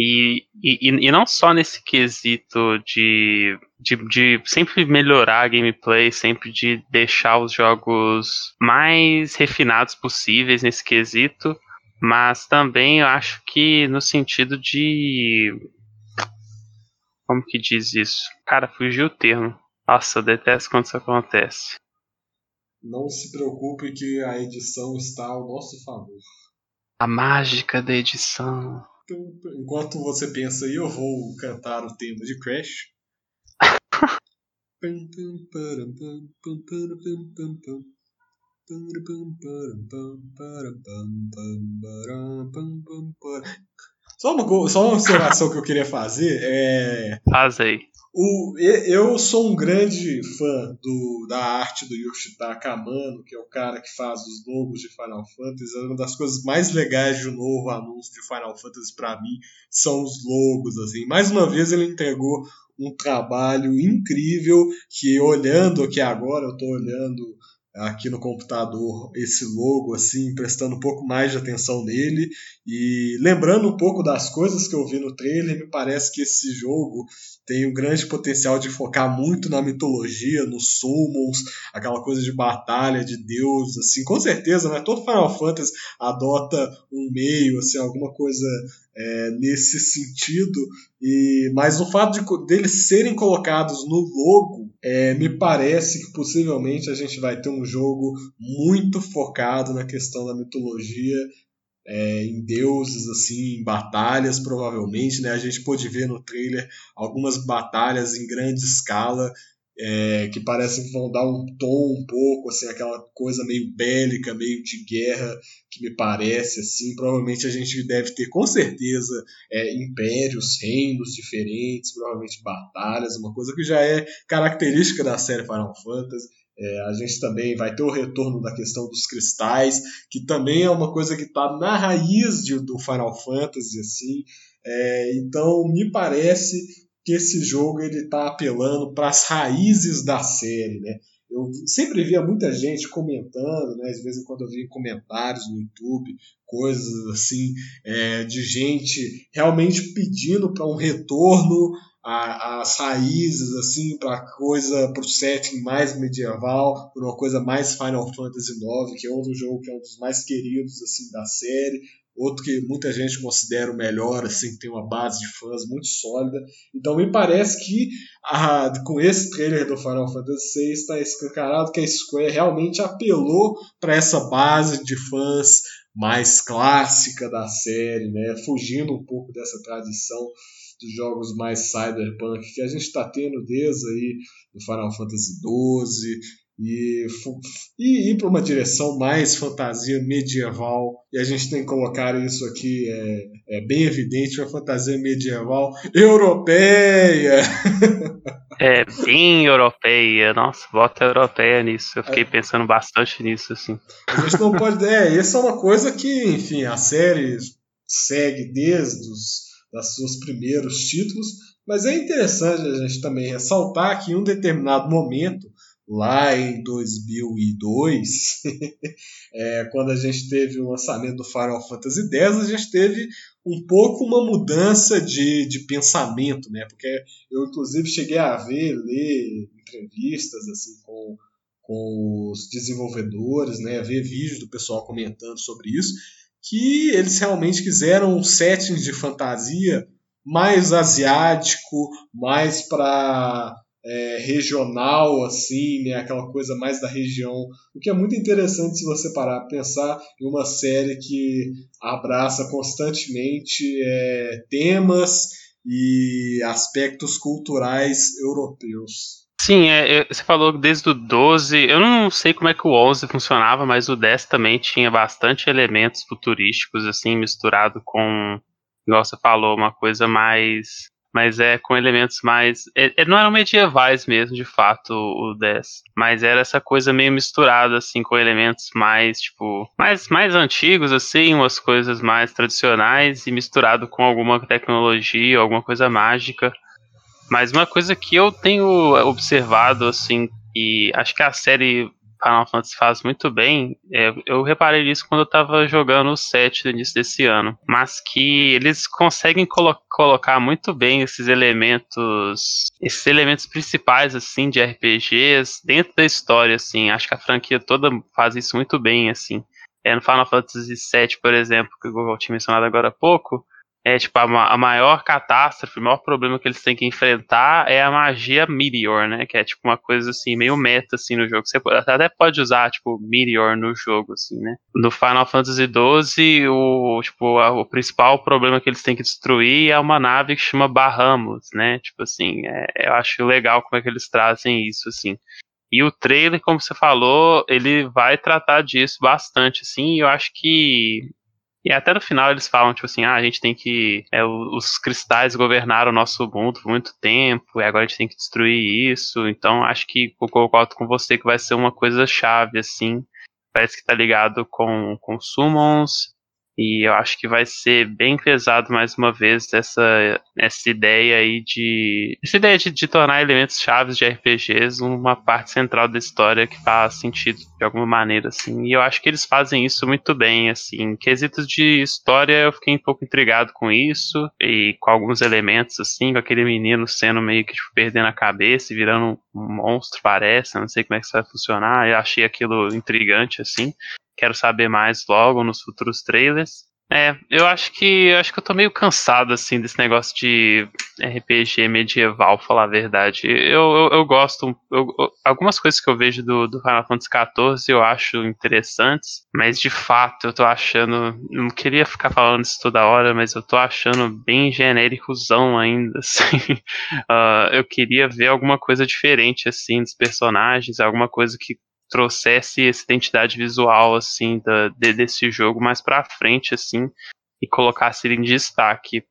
E, e, e não só nesse quesito de, de, de sempre melhorar a gameplay, sempre de deixar os jogos mais refinados possíveis nesse quesito, mas também eu acho que no sentido de. Como que diz isso? Cara, fugiu o termo nossa, eu detesto quando isso acontece. Não se preocupe que a edição está ao nosso favor. A mágica da edição. Então, enquanto você pensa aí, eu vou cantar o tema de Crash. Só uma, só uma observação que eu queria fazer é. Faz aí. O, eu sou um grande fã do, da arte do Yoshitaka Amano, que é o cara que faz os logos de Final Fantasy. É uma das coisas mais legais de um novo anúncio de Final Fantasy para mim são os logos. assim. Mais uma vez ele entregou um trabalho incrível que olhando aqui agora, eu estou olhando aqui no computador esse logo assim, prestando um pouco mais de atenção nele e lembrando um pouco das coisas que eu vi no trailer, me parece que esse jogo tem um grande potencial de focar muito na mitologia, nos summons, aquela coisa de batalha de deus, assim, com certeza, né? Todo Final Fantasy adota um meio, assim, alguma coisa é, nesse sentido. E mas o fato de deles serem colocados no logo, é, me parece que possivelmente a gente vai ter um jogo muito focado na questão da mitologia é, em deuses, assim, em batalhas, provavelmente, né? A gente pôde ver no trailer algumas batalhas em grande escala é, que parecem que vão dar um tom um pouco, assim, aquela coisa meio bélica, meio de guerra, que me parece, assim, provavelmente a gente deve ter com certeza é, impérios, reinos diferentes, provavelmente batalhas, uma coisa que já é característica da série Final Fantasy, é, a gente também vai ter o retorno da questão dos cristais, que também é uma coisa que está na raiz de, do Final Fantasy, assim. É, então, me parece que esse jogo ele está apelando para as raízes da série, né? Eu sempre via muita gente comentando, né? Às vezes quando eu via comentários no YouTube, coisas assim, é, de gente realmente pedindo para um retorno as raízes assim para coisa para o setting mais medieval, para uma coisa mais Final Fantasy IX, que é outro jogo que é um dos mais queridos assim da série, outro que muita gente considera o melhor, assim, que tem uma base de fãs muito sólida. Então me parece que a, com esse trailer do Final Fantasy VI está escancarado que a Square realmente apelou para essa base de fãs mais clássica da série, né? fugindo um pouco dessa tradição dos jogos mais cyberpunk que a gente está tendo desde aí do Final Fantasy XII e, e ir para uma direção mais fantasia medieval e a gente tem que colocar isso aqui é, é bem evidente uma fantasia medieval europeia. É bem europeia. Nossa bota europeia nisso. Eu fiquei é. pensando bastante nisso assim. A gente não pode é essa é uma coisa que enfim a série segue desde os dos seus primeiros títulos, mas é interessante a gente também ressaltar que em um determinado momento, lá em 2002, é, quando a gente teve o lançamento do Final Fantasy X, a gente teve um pouco uma mudança de, de pensamento, né? Porque eu inclusive cheguei a ver, ler entrevistas assim com, com os desenvolvedores, né? Ver vídeos do pessoal comentando sobre isso que eles realmente quiseram um setting de fantasia mais asiático, mais para é, regional, assim, né? aquela coisa mais da região. O que é muito interessante se você parar para pensar em uma série que abraça constantemente é, temas e aspectos culturais europeus. Sim, é, você falou desde o 12, eu não sei como é que o 11 funcionava, mas o 10 também tinha bastante elementos futurísticos, assim, misturado com, igual você falou, uma coisa mais, mas é com elementos mais, é, é não eram medievais mesmo, de fato, o 10, mas era essa coisa meio misturada, assim, com elementos mais, tipo, mais, mais antigos, assim, umas coisas mais tradicionais e misturado com alguma tecnologia, alguma coisa mágica, mas uma coisa que eu tenho observado, assim, e acho que a série Final Fantasy faz muito bem, é, eu reparei nisso quando eu tava jogando o 7 no início desse ano, mas que eles conseguem colo colocar muito bem esses elementos, esses elementos principais, assim, de RPGs dentro da história, assim, acho que a franquia toda faz isso muito bem, assim. É, no Final Fantasy VII, por exemplo, que eu tinha mencionado agora há pouco, é tipo a, a, maior catástrofe, o maior problema que eles têm que enfrentar é a magia Meteor, né? Que é tipo uma coisa assim, meio meta assim no jogo. Você até pode usar tipo Meteor no jogo, assim, né? No Final Fantasy XII, o, tipo, a, o principal problema que eles têm que destruir é uma nave que chama Bahamas, né? Tipo assim, é, eu acho legal como é que eles trazem isso, assim. E o trailer, como você falou, ele vai tratar disso bastante, assim, e eu acho que e até no final eles falam, tipo assim, ah, a gente tem que. É, os cristais governaram o nosso mundo por muito tempo, e agora a gente tem que destruir isso. Então acho que eu concordo com você que vai ser uma coisa chave, assim. Parece que tá ligado com, com summons. E eu acho que vai ser bem pesado mais uma vez essa, essa ideia aí de. Essa ideia de, de tornar elementos chaves de RPGs uma parte central da história que faz sentido de alguma maneira, assim. E eu acho que eles fazem isso muito bem, assim. Em quesitos de história, eu fiquei um pouco intrigado com isso. E com alguns elementos, assim, com aquele menino sendo meio que tipo, perdendo a cabeça e virando um monstro, parece. Eu não sei como é que isso vai funcionar. Eu achei aquilo intrigante, assim. Quero saber mais logo nos futuros trailers. É, eu acho que acho que eu tô meio cansado assim desse negócio de RPG medieval, falar a verdade. Eu, eu, eu gosto, eu, algumas coisas que eu vejo do, do Final Fantasy XIV eu acho interessantes, mas de fato eu tô achando, não queria ficar falando isso toda hora, mas eu tô achando bem genéricozão ainda, assim. Uh, eu queria ver alguma coisa diferente assim dos personagens, alguma coisa que trouxesse essa identidade visual assim da, de, desse jogo mais para frente assim e colocasse ele em destaque.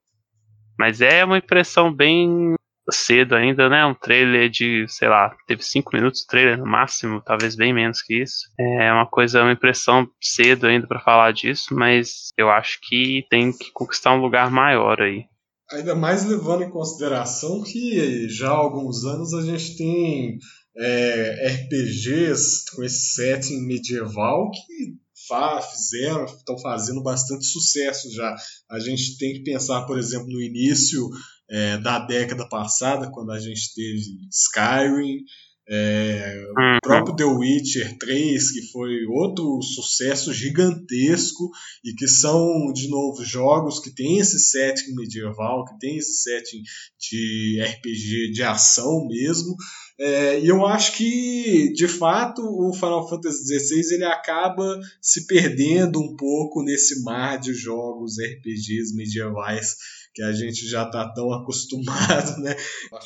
Mas é uma impressão bem cedo ainda, né? Um trailer de, sei lá, teve cinco minutos de trailer no máximo, talvez bem menos que isso. É uma coisa, uma impressão cedo ainda para falar disso, mas eu acho que tem que conquistar um lugar maior aí. Ainda mais levando em consideração que já há alguns anos a gente tem é, RPGs com esse setting medieval que fa fizeram, estão fazendo bastante sucesso já. A gente tem que pensar, por exemplo, no início é, da década passada, quando a gente teve Skyrim, é, o uhum. próprio The Witcher 3, que foi outro sucesso gigantesco e que são, de novo, jogos que tem esse setting medieval, que tem esse setting de RPG de ação mesmo. É, e eu acho que, de fato, o Final Fantasy XVI ele acaba se perdendo um pouco nesse mar de jogos RPGs medievais que a gente já está tão acostumado, né?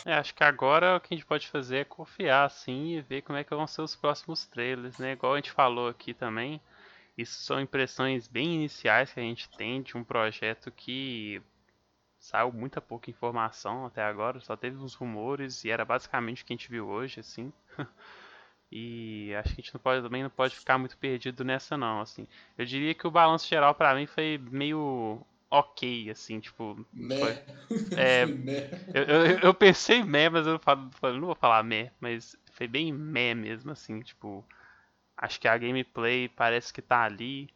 É, acho que agora o que a gente pode fazer é confiar, assim, e ver como é que vão ser os próximos trailers, né? Igual a gente falou aqui também, isso são impressões bem iniciais que a gente tem de um projeto que saiu muita pouca informação até agora, só teve uns rumores e era basicamente o que a gente viu hoje, assim. e acho que a gente não pode, também não pode ficar muito perdido nessa não, assim. Eu diria que o balanço geral para mim foi meio ok, assim, tipo. Foi, é, eu, eu, eu, pensei meh, mas eu falo, não vou falar meh, mas foi bem meh mesmo, assim, tipo. Acho que a gameplay parece que tá ali.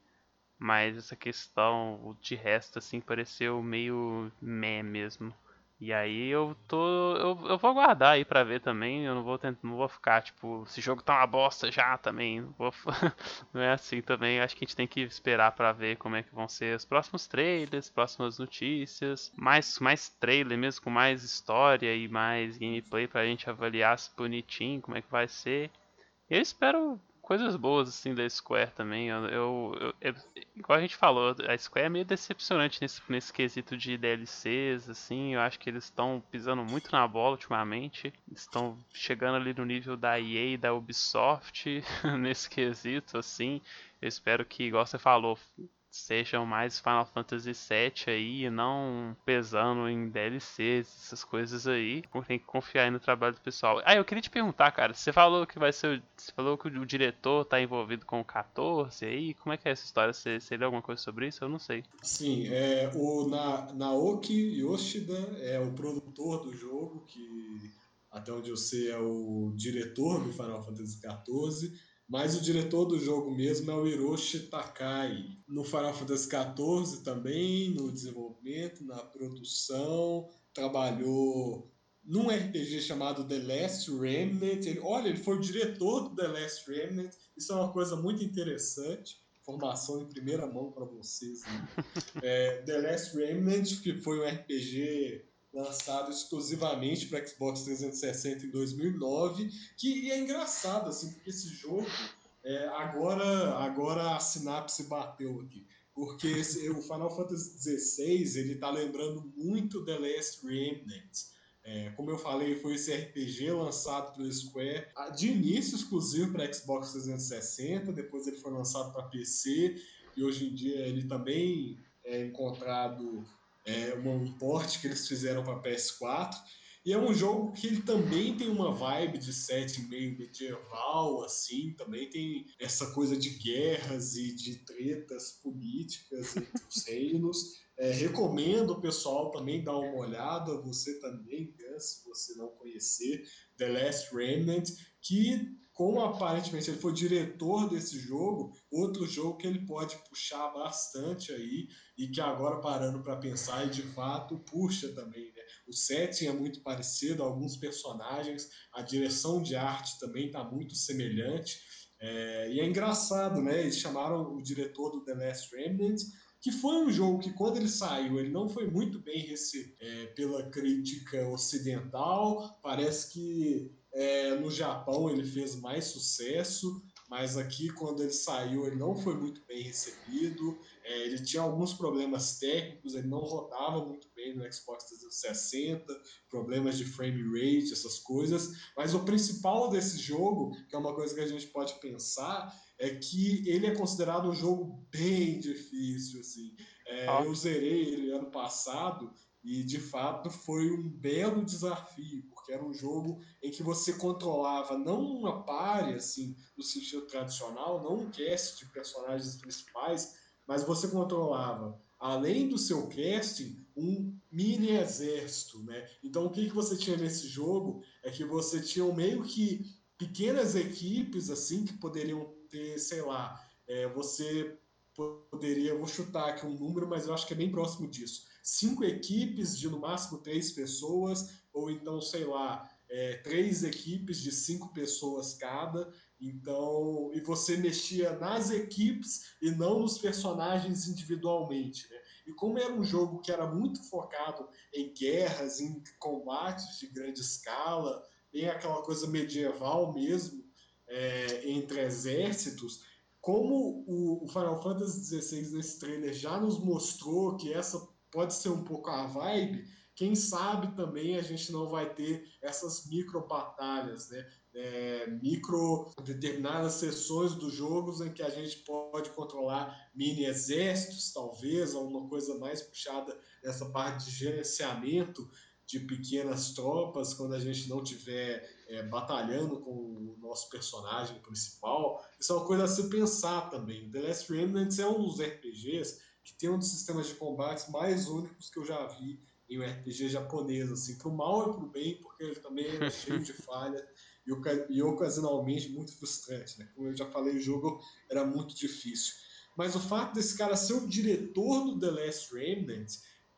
Mas essa questão de resto, assim, pareceu meio meh mesmo. E aí eu tô. Eu, eu vou aguardar aí pra ver também. Eu não vou tentar, não vou ficar, tipo, esse jogo tá uma bosta já também. Não, vou, não é assim também. Acho que a gente tem que esperar pra ver como é que vão ser os próximos trailers, próximas notícias. Mais, mais trailer mesmo, com mais história e mais gameplay pra gente avaliar se bonitinho, como é que vai ser. Eu espero coisas boas assim da Square também. Eu, eu, eu, igual a gente falou, a Square é meio decepcionante nesse, nesse quesito de DLCs, assim. Eu acho que eles estão pisando muito na bola ultimamente. Estão chegando ali no nível da EA e da Ubisoft nesse quesito, assim. Eu espero que, igual você falou, sejam mais Final Fantasy VII aí, não pesando em DLCs, essas coisas aí. Tem que confiar aí no trabalho do pessoal. Ah, eu queria te perguntar, cara, você falou que vai ser. Você falou que o diretor tá envolvido com o 14 aí. Como é que é essa história? Você, você leu alguma coisa sobre isso? Eu não sei. Sim, é, o Na, Naoki Yoshida é o produtor do jogo, que até onde eu sei é o diretor do Final Fantasy XIV. Mas o diretor do jogo mesmo é o Hiroshi Takai. No Final Fantasy XIV também, no desenvolvimento, na produção, trabalhou num RPG chamado The Last Remnant. Ele, olha, ele foi o diretor do The Last Remnant. Isso é uma coisa muito interessante. Informação em primeira mão para vocês. Né? É, The Last Remnant, que foi um RPG lançado exclusivamente para Xbox 360 em 2009, que é engraçado assim, porque esse jogo é, agora agora a sinapse bateu aqui, porque esse, o Final Fantasy XVI ele está lembrando muito The Last Remnant. É, como eu falei, foi esse RPG lançado pelo Square de início exclusivo para Xbox 360, depois ele foi lançado para PC e hoje em dia ele também é encontrado é, um porte que eles fizeram para PS4. E é um jogo que ele também tem uma vibe de set meio medieval, assim, também tem essa coisa de guerras e de tretas políticas entre os reinos. É, recomendo o pessoal também dar uma olhada, você também, se você não conhecer, The Last Remnant, que como aparentemente ele foi diretor desse jogo, outro jogo que ele pode puxar bastante aí e que agora parando para pensar e de fato puxa também, né? O setting é muito parecido, alguns personagens, a direção de arte também está muito semelhante. É, e é engraçado, né? Eles chamaram o diretor do The Last Remnant que foi um jogo que quando ele saiu ele não foi muito bem recebido é, pela crítica ocidental. Parece que é, no Japão ele fez mais sucesso, mas aqui quando ele saiu ele não foi muito bem recebido. É, ele tinha alguns problemas técnicos, ele não rodava muito bem no Xbox 360, problemas de frame rate, essas coisas. Mas o principal desse jogo, que é uma coisa que a gente pode pensar, é que ele é considerado um jogo bem difícil. Assim. É, ah. Eu zerei ele ano passado e de fato foi um belo desafio, porque era um jogo em que você controlava não uma pare, assim, no sentido tradicional, não um cast de personagens principais, mas você controlava, além do seu casting, um mini exército, né? Então o que, que você tinha nesse jogo é que você tinha meio que pequenas equipes assim que poderiam ter, sei lá, é, você poderia, vou chutar aqui um número, mas eu acho que é bem próximo disso. Cinco equipes de no máximo três pessoas, ou então, sei lá, é, três equipes de cinco pessoas cada. Então, e você mexia nas equipes e não nos personagens individualmente. Né? E como era um jogo que era muito focado em guerras, em combates de grande escala, em aquela coisa medieval mesmo, é, entre exércitos, como o, Final Fantasy XVI nesse trailer já nos mostrou que essa pode ser um pouco a vibe, quem sabe também a gente não vai ter essas micro batalhas, né? É, micro determinadas sessões dos jogos em que a gente pode controlar mini exércitos, talvez, alguma coisa mais puxada nessa parte de gerenciamento de pequenas tropas quando a gente não estiver é, batalhando com o nosso personagem principal. Isso é uma coisa a se pensar também. The Last Remnant é um dos RPGs que tem um dos sistemas de combates mais únicos que eu já vi em um RPG japonês, assim, pro mal e pro bem, porque ele também é cheio de falha e, e ocasionalmente muito frustrante, né? Como eu já falei, o jogo era muito difícil. Mas o fato desse cara ser o diretor do The Last Remnant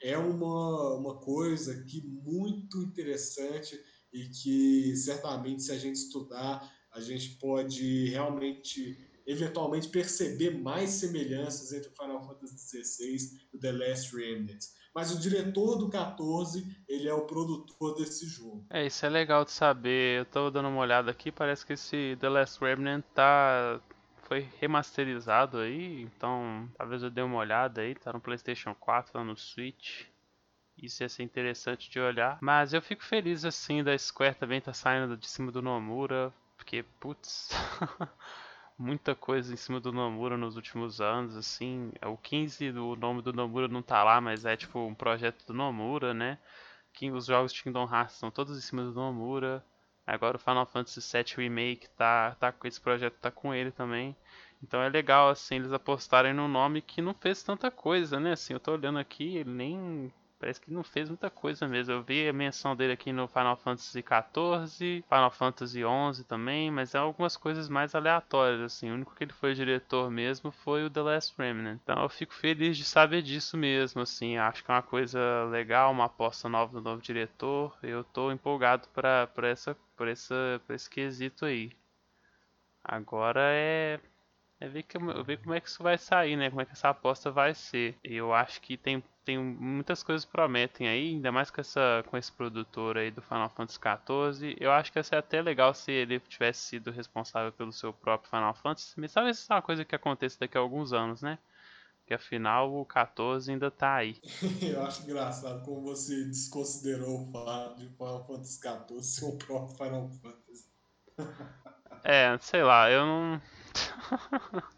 é uma, uma coisa que muito interessante e que certamente se a gente estudar a gente pode realmente eventualmente perceber mais semelhanças entre o Final Fantasy XVI e o The Last Remnant. Mas o diretor do 14, ele é o produtor desse jogo. É, isso é legal de saber. Eu tô dando uma olhada aqui, parece que esse The Last Remnant tá foi remasterizado aí, então talvez eu dê uma olhada aí, tá no PlayStation 4, tá no Switch. Isso ia ser interessante de olhar. Mas eu fico feliz assim da Square também tá saindo de cima do Nomura, porque putz, muita coisa em cima do Nomura nos últimos anos, assim. O 15 do nome do Nomura não tá lá, mas é tipo um projeto do Nomura, né? Os jogos Kingdom Hearts são todos em cima do Nomura. Agora o Final Fantasy VII Remake tá, tá com esse projeto tá com ele também. Então é legal assim eles apostarem num nome que não fez tanta coisa, né? Assim, eu tô olhando aqui, ele nem parece que não fez muita coisa mesmo. Eu vi a menção dele aqui no Final Fantasy XIV, Final Fantasy XI também, mas é algumas coisas mais aleatórias, assim. O único que ele foi diretor mesmo foi o The Last Remnant. Então eu fico feliz de saber disso mesmo, assim. Acho que é uma coisa legal, uma aposta nova do novo diretor. Eu tô empolgado para essa, por, essa, por esse quesito aí. Agora é é ver, que, ver como é que isso vai sair, né? Como é que essa aposta vai ser. Eu acho que tem, tem muitas coisas prometem aí, ainda mais com, essa, com esse produtor aí do Final Fantasy XIV. Eu acho que ia ser até legal se ele tivesse sido responsável pelo seu próprio Final Fantasy. Mas talvez isso é uma coisa que aconteça daqui a alguns anos, né? Porque afinal o 14 ainda tá aí. Eu acho engraçado como você desconsiderou o fato de Final Fantasy XIV ser o próprio Final Fantasy. É, sei lá, eu não.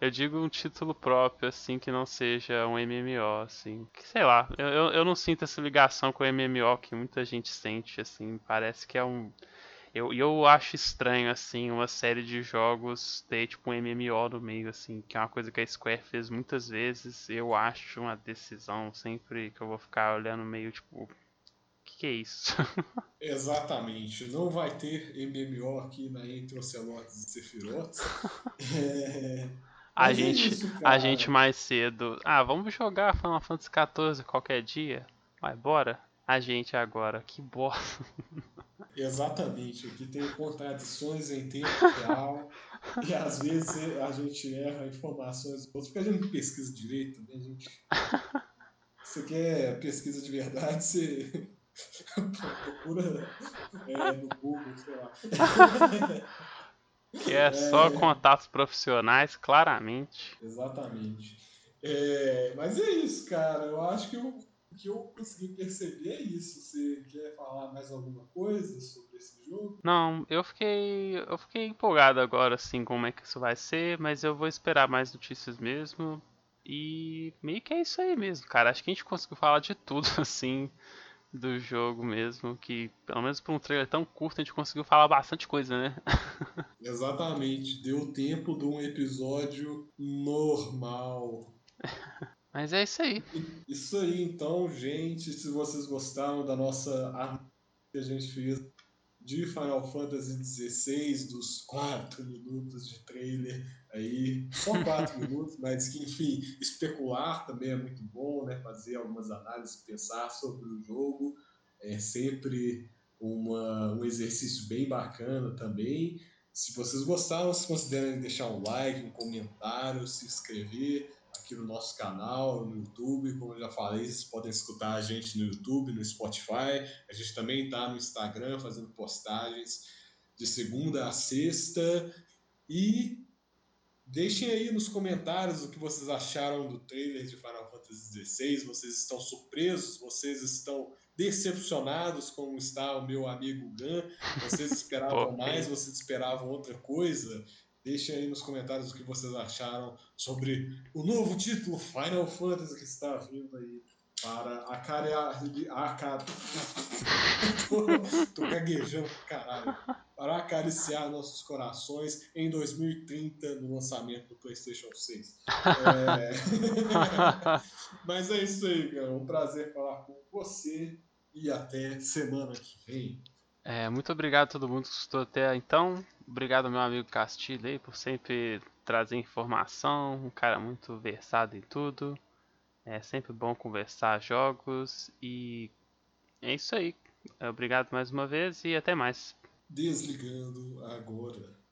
Eu digo um título próprio, assim, que não seja um MMO, assim. Que, sei lá, eu, eu, não sinto essa ligação com o MMO que muita gente sente, assim. Parece que é um. Eu, eu acho estranho, assim, uma série de jogos ter, tipo, um MMO no meio, assim, que é uma coisa que a Square fez muitas vezes. Eu acho uma decisão sempre que eu vou ficar olhando meio, tipo, que, é isso? Exatamente. Não vai ter MMO aqui na Entre Ocelotes e Sephiroth. É... A, é gente, isso, a gente mais cedo. Ah, vamos jogar Final Fantasy XIV qualquer dia? Vai, bora? A gente agora. Que bosta. Exatamente, aqui tem contradições em tempo real e às vezes a gente erra informações porque a gente não pesquisa direito, né? Gente... Você quer pesquisa de verdade, você procura é, no Google, sei lá. Que é, é só contatos profissionais, claramente. Exatamente. É, mas é isso, cara. Eu acho que eu o que eu consegui perceber é isso. Você quer falar mais alguma coisa sobre esse jogo? Não, eu fiquei. Eu fiquei empolgado agora, assim, como é que isso vai ser, mas eu vou esperar mais notícias mesmo. E meio que é isso aí mesmo, cara. Acho que a gente conseguiu falar de tudo, assim, do jogo mesmo. Que, pelo menos por um trailer tão curto, a gente conseguiu falar bastante coisa, né? Exatamente. Deu tempo de um episódio normal. Mas é isso aí. Isso aí, então, gente. Se vocês gostaram da nossa arte que a gente fez de Final Fantasy XVI, dos 4 minutos de trailer aí, só 4 minutos, mas que, enfim, especular também é muito bom, né? Fazer algumas análises, pensar sobre o jogo é sempre uma, um exercício bem bacana também. Se vocês gostaram, se considerem deixar um like, um comentário, se inscrever aqui no nosso canal, no YouTube. Como eu já falei, vocês podem escutar a gente no YouTube, no Spotify. A gente também está no Instagram fazendo postagens de segunda a sexta. E deixem aí nos comentários o que vocês acharam do trailer de Final Fantasy XVI. Vocês estão surpresos? Vocês estão decepcionados como está o meu amigo Gun? Vocês esperavam mais? Vocês esperavam outra coisa? Deixem aí nos comentários o que vocês acharam sobre o novo título Final Fantasy que está vindo aí para acarear. Acar... tô, tô gaguejando caralho. Para acariciar nossos corações em 2030 no lançamento do PlayStation 6. É... Mas é isso aí, cara. Um prazer falar com você e até semana que vem. É, muito obrigado a todo mundo que escutou até então. Obrigado meu amigo Castilho aí por sempre trazer informação. Um cara muito versado em tudo. É sempre bom conversar jogos. E é isso aí. Obrigado mais uma vez e até mais. Desligando agora.